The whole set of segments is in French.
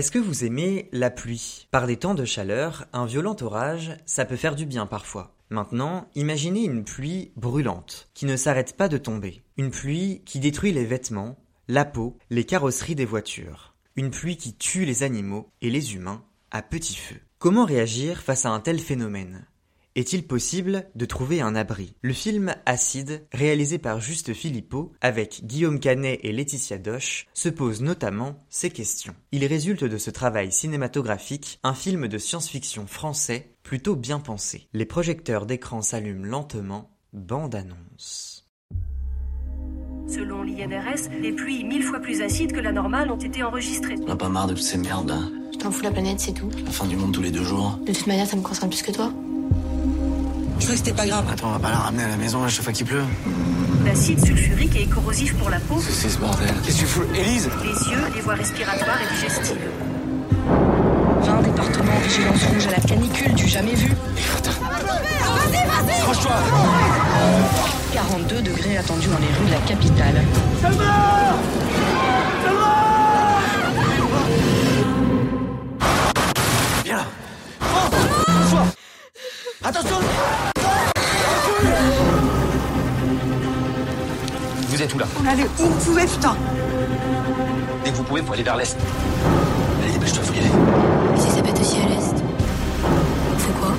Est-ce que vous aimez la pluie? Par des temps de chaleur, un violent orage, ça peut faire du bien parfois. Maintenant, imaginez une pluie brûlante, qui ne s'arrête pas de tomber. Une pluie qui détruit les vêtements, la peau, les carrosseries des voitures. Une pluie qui tue les animaux et les humains à petit feu. Comment réagir face à un tel phénomène? Est-il possible de trouver un abri? Le film Acide, réalisé par Juste Philippot, avec Guillaume Canet et Laetitia Doche, se pose notamment ces questions. Il résulte de ce travail cinématographique un film de science-fiction français plutôt bien pensé. Les projecteurs d'écran s'allument lentement, bande-annonce. Selon l'INRS, les pluies mille fois plus acides que la normale ont été enregistrées. On a pas marre de toutes ces merdes. Je t'en fous la planète, c'est tout. La fin du monde tous les deux jours. De toute manière, ça me concerne plus que toi. Je crois que c'était pas grave. Attends, on va pas la ramener à la maison à chaque fois qu'il pleut. L'acide sulfurique est corrosif pour la peau, C'est ce bordel. Qu'est-ce que tu fous Élise? Les yeux, les voies respiratoires et digestives. 20 départements en vigilance rouge à la canicule du jamais vu. Accroche-toi 42 degrés attendus dans les rues de la capitale. Viens là Attention Vous êtes où là On allait où on pouvait, putain. Dès que vous pouvez, vous aller vers l'est. Allez, dépêche-toi, faut y aller. Et si ça pète aussi à l'est On fait quoi?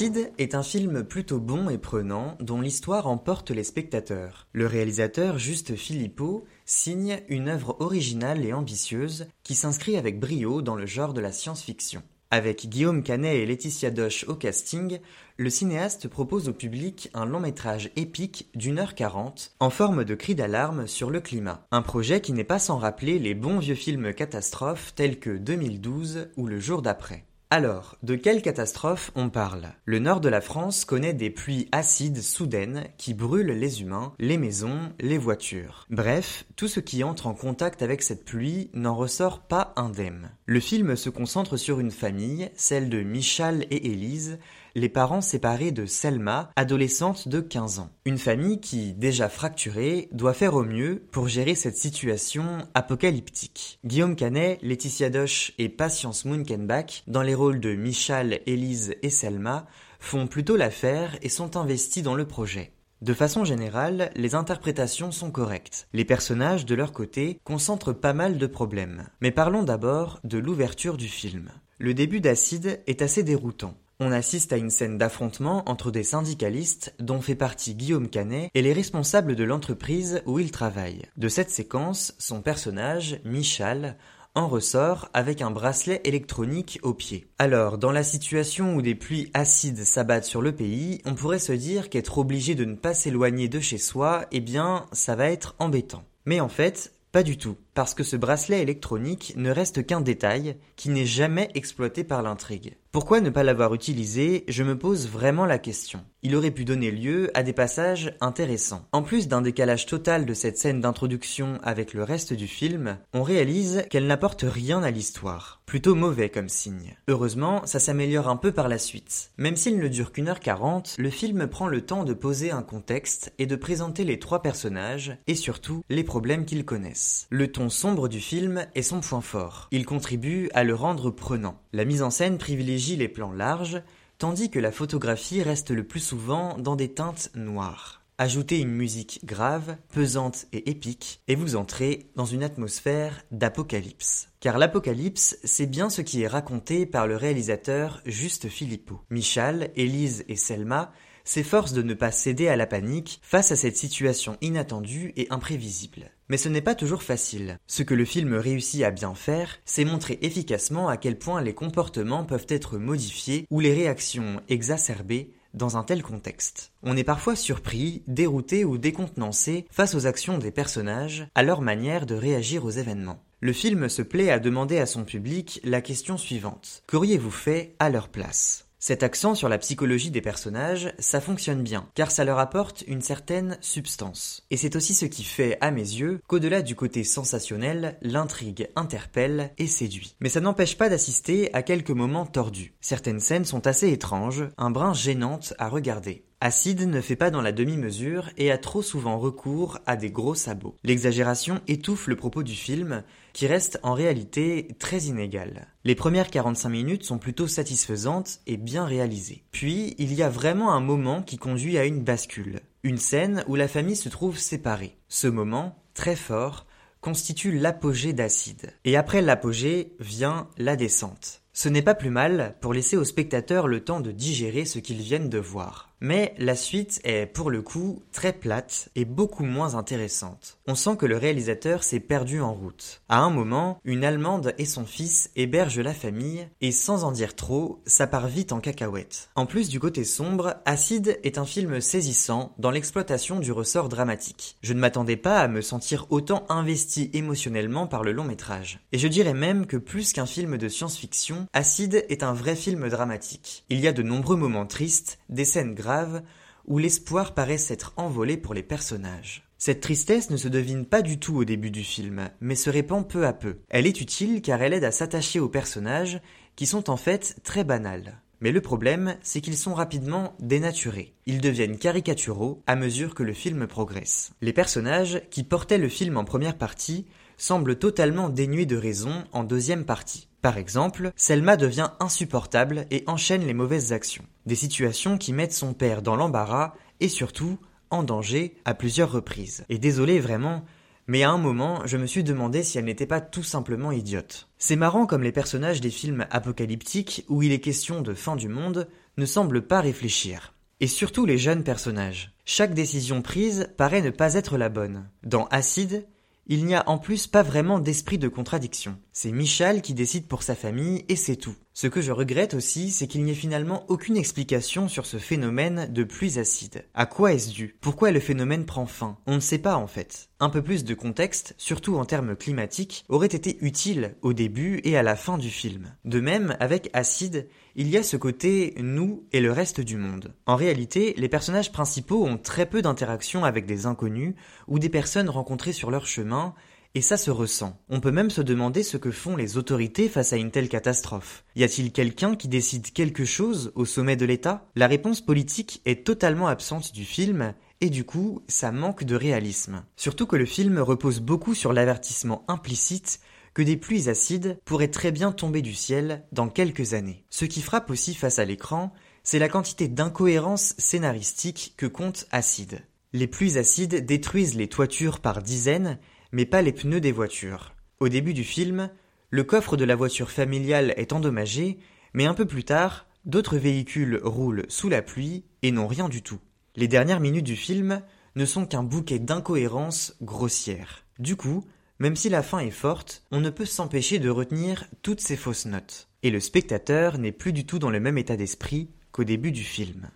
Acide est un film plutôt bon et prenant dont l'histoire emporte les spectateurs. Le réalisateur Juste Philippot signe une œuvre originale et ambitieuse qui s'inscrit avec brio dans le genre de la science-fiction. Avec Guillaume Canet et Laetitia Doche au casting, le cinéaste propose au public un long métrage épique d'une heure quarante en forme de cri d'alarme sur le climat. Un projet qui n'est pas sans rappeler les bons vieux films catastrophes tels que 2012 ou Le jour d'après. Alors, de quelle catastrophe on parle? Le nord de la France connaît des pluies acides soudaines qui brûlent les humains, les maisons, les voitures. Bref, tout ce qui entre en contact avec cette pluie n'en ressort pas indemne. Le film se concentre sur une famille, celle de Michal et Élise, les parents séparés de Selma, adolescente de 15 ans. Une famille qui, déjà fracturée, doit faire au mieux pour gérer cette situation apocalyptique. Guillaume Canet, Laetitia Doche et Patience Munkenbach, dans les rôles de Michal, Élise et Selma, font plutôt l'affaire et sont investis dans le projet. De façon générale, les interprétations sont correctes. Les personnages, de leur côté, concentrent pas mal de problèmes. Mais parlons d'abord de l'ouverture du film. Le début d'Acide est assez déroutant. On assiste à une scène d'affrontement entre des syndicalistes dont fait partie Guillaume Canet et les responsables de l'entreprise où il travaille. De cette séquence, son personnage, Michal, en ressort avec un bracelet électronique au pied. Alors, dans la situation où des pluies acides s'abattent sur le pays, on pourrait se dire qu'être obligé de ne pas s'éloigner de chez soi, eh bien, ça va être embêtant. Mais en fait, pas du tout, parce que ce bracelet électronique ne reste qu'un détail qui n'est jamais exploité par l'intrigue. Pourquoi ne pas l'avoir utilisé? Je me pose vraiment la question. Il aurait pu donner lieu à des passages intéressants. En plus d'un décalage total de cette scène d'introduction avec le reste du film, on réalise qu'elle n'apporte rien à l'histoire. Plutôt mauvais comme signe. Heureusement, ça s'améliore un peu par la suite. Même s'il ne dure qu'une heure quarante, le film prend le temps de poser un contexte et de présenter les trois personnages et surtout les problèmes qu'ils connaissent. Le sombre du film est son point fort. Il contribue à le rendre prenant. La mise en scène privilégie les plans larges, tandis que la photographie reste le plus souvent dans des teintes noires. Ajoutez une musique grave, pesante et épique, et vous entrez dans une atmosphère d'apocalypse. Car l'apocalypse, c'est bien ce qui est raconté par le réalisateur Juste Philippot. Michal, Élise et Selma s'efforcent de ne pas céder à la panique face à cette situation inattendue et imprévisible. Mais ce n'est pas toujours facile. Ce que le film réussit à bien faire, c'est montrer efficacement à quel point les comportements peuvent être modifiés ou les réactions exacerbées dans un tel contexte. On est parfois surpris, dérouté ou décontenancé face aux actions des personnages, à leur manière de réagir aux événements. le film se plaît à demander à son public la question suivante. Qu'auriez-vous fait à leur place? Cet accent sur la psychologie des personnages, ça fonctionne bien, car ça leur apporte une certaine substance. Et c'est aussi ce qui fait, à mes yeux, qu'au-delà du côté sensationnel, l'intrigue interpelle et séduit. Mais ça n'empêche pas d'assister à quelques moments tordus. Certaines scènes sont assez étranges, un brin gênantes à regarder. Acide ne fait pas dans la demi-mesure et a trop souvent recours à des gros sabots. L'exagération étouffe le propos du film, qui reste en réalité très inégal. Les premières 45 minutes sont plutôt satisfaisantes et bien réalisées. Puis, il y a vraiment un moment qui conduit à une bascule. Une scène où la famille se trouve séparée. Ce moment, très fort, constitue l'apogée d'Acide. Et après l'apogée vient la descente. Ce n'est pas plus mal pour laisser aux spectateurs le temps de digérer ce qu'ils viennent de voir. Mais la suite est pour le coup très plate et beaucoup moins intéressante. On sent que le réalisateur s'est perdu en route. À un moment, une Allemande et son fils hébergent la famille et sans en dire trop, ça part vite en cacahuète. En plus du côté sombre, Acide est un film saisissant dans l'exploitation du ressort dramatique. Je ne m'attendais pas à me sentir autant investi émotionnellement par le long métrage. Et je dirais même que plus qu'un film de science-fiction, Acide est un vrai film dramatique. Il y a de nombreux moments tristes, des scènes graves où l'espoir paraît s'être envolé pour les personnages. Cette tristesse ne se devine pas du tout au début du film, mais se répand peu à peu. Elle est utile car elle aide à s'attacher aux personnages qui sont en fait très banals. Mais le problème, c'est qu'ils sont rapidement dénaturés. Ils deviennent caricaturaux à mesure que le film progresse. Les personnages qui portaient le film en première partie semblent totalement dénués de raison en deuxième partie. Par exemple, Selma devient insupportable et enchaîne les mauvaises actions. Des situations qui mettent son père dans l'embarras et surtout en danger à plusieurs reprises. Et désolé vraiment, mais à un moment, je me suis demandé si elle n'était pas tout simplement idiote. C'est marrant comme les personnages des films apocalyptiques où il est question de fin du monde ne semblent pas réfléchir. Et surtout les jeunes personnages. Chaque décision prise paraît ne pas être la bonne. Dans Acide, il n'y a en plus pas vraiment d'esprit de contradiction. C'est Michal qui décide pour sa famille et c'est tout. Ce que je regrette aussi, c'est qu'il n'y ait finalement aucune explication sur ce phénomène de pluie acide. À quoi est-ce dû? Pourquoi le phénomène prend fin? On ne sait pas en fait. Un peu plus de contexte, surtout en termes climatiques, aurait été utile au début et à la fin du film. De même, avec Acide, il y a ce côté nous et le reste du monde. En réalité, les personnages principaux ont très peu d'interactions avec des inconnus ou des personnes rencontrées sur leur chemin, et ça se ressent. On peut même se demander ce que font les autorités face à une telle catastrophe. Y a-t-il quelqu'un qui décide quelque chose au sommet de l'État? La réponse politique est totalement absente du film, et du coup, ça manque de réalisme. Surtout que le film repose beaucoup sur l'avertissement implicite que des pluies acides pourraient très bien tomber du ciel dans quelques années. Ce qui frappe aussi face à l'écran, c'est la quantité d'incohérences scénaristiques que compte Acide. Les pluies acides détruisent les toitures par dizaines, mais pas les pneus des voitures. Au début du film, le coffre de la voiture familiale est endommagé, mais un peu plus tard, d'autres véhicules roulent sous la pluie et n'ont rien du tout. Les dernières minutes du film ne sont qu'un bouquet d'incohérences grossières. Du coup, même si la fin est forte, on ne peut s'empêcher de retenir toutes ces fausses notes. Et le spectateur n'est plus du tout dans le même état d'esprit qu'au début du film.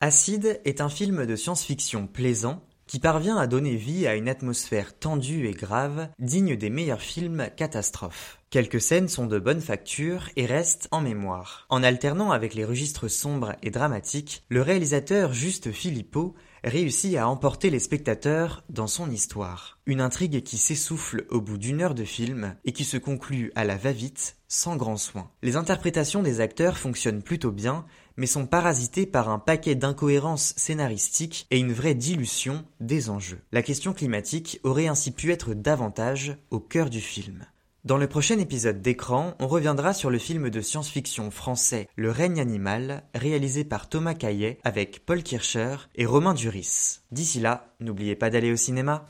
Acide est un film de science-fiction plaisant qui parvient à donner vie à une atmosphère tendue et grave, digne des meilleurs films catastrophes. Quelques scènes sont de bonne facture et restent en mémoire. En alternant avec les registres sombres et dramatiques, le réalisateur Juste Philippot réussit à emporter les spectateurs dans son histoire. Une intrigue qui s'essouffle au bout d'une heure de film et qui se conclut à la va-vite, sans grand soin. Les interprétations des acteurs fonctionnent plutôt bien, mais sont parasitées par un paquet d'incohérences scénaristiques et une vraie dilution des enjeux. La question climatique aurait ainsi pu être davantage au cœur du film. Dans le prochain épisode d'écran, on reviendra sur le film de science-fiction français Le règne animal, réalisé par Thomas Caillet avec Paul Kircher et Romain Duris. D'ici là, n'oubliez pas d'aller au cinéma.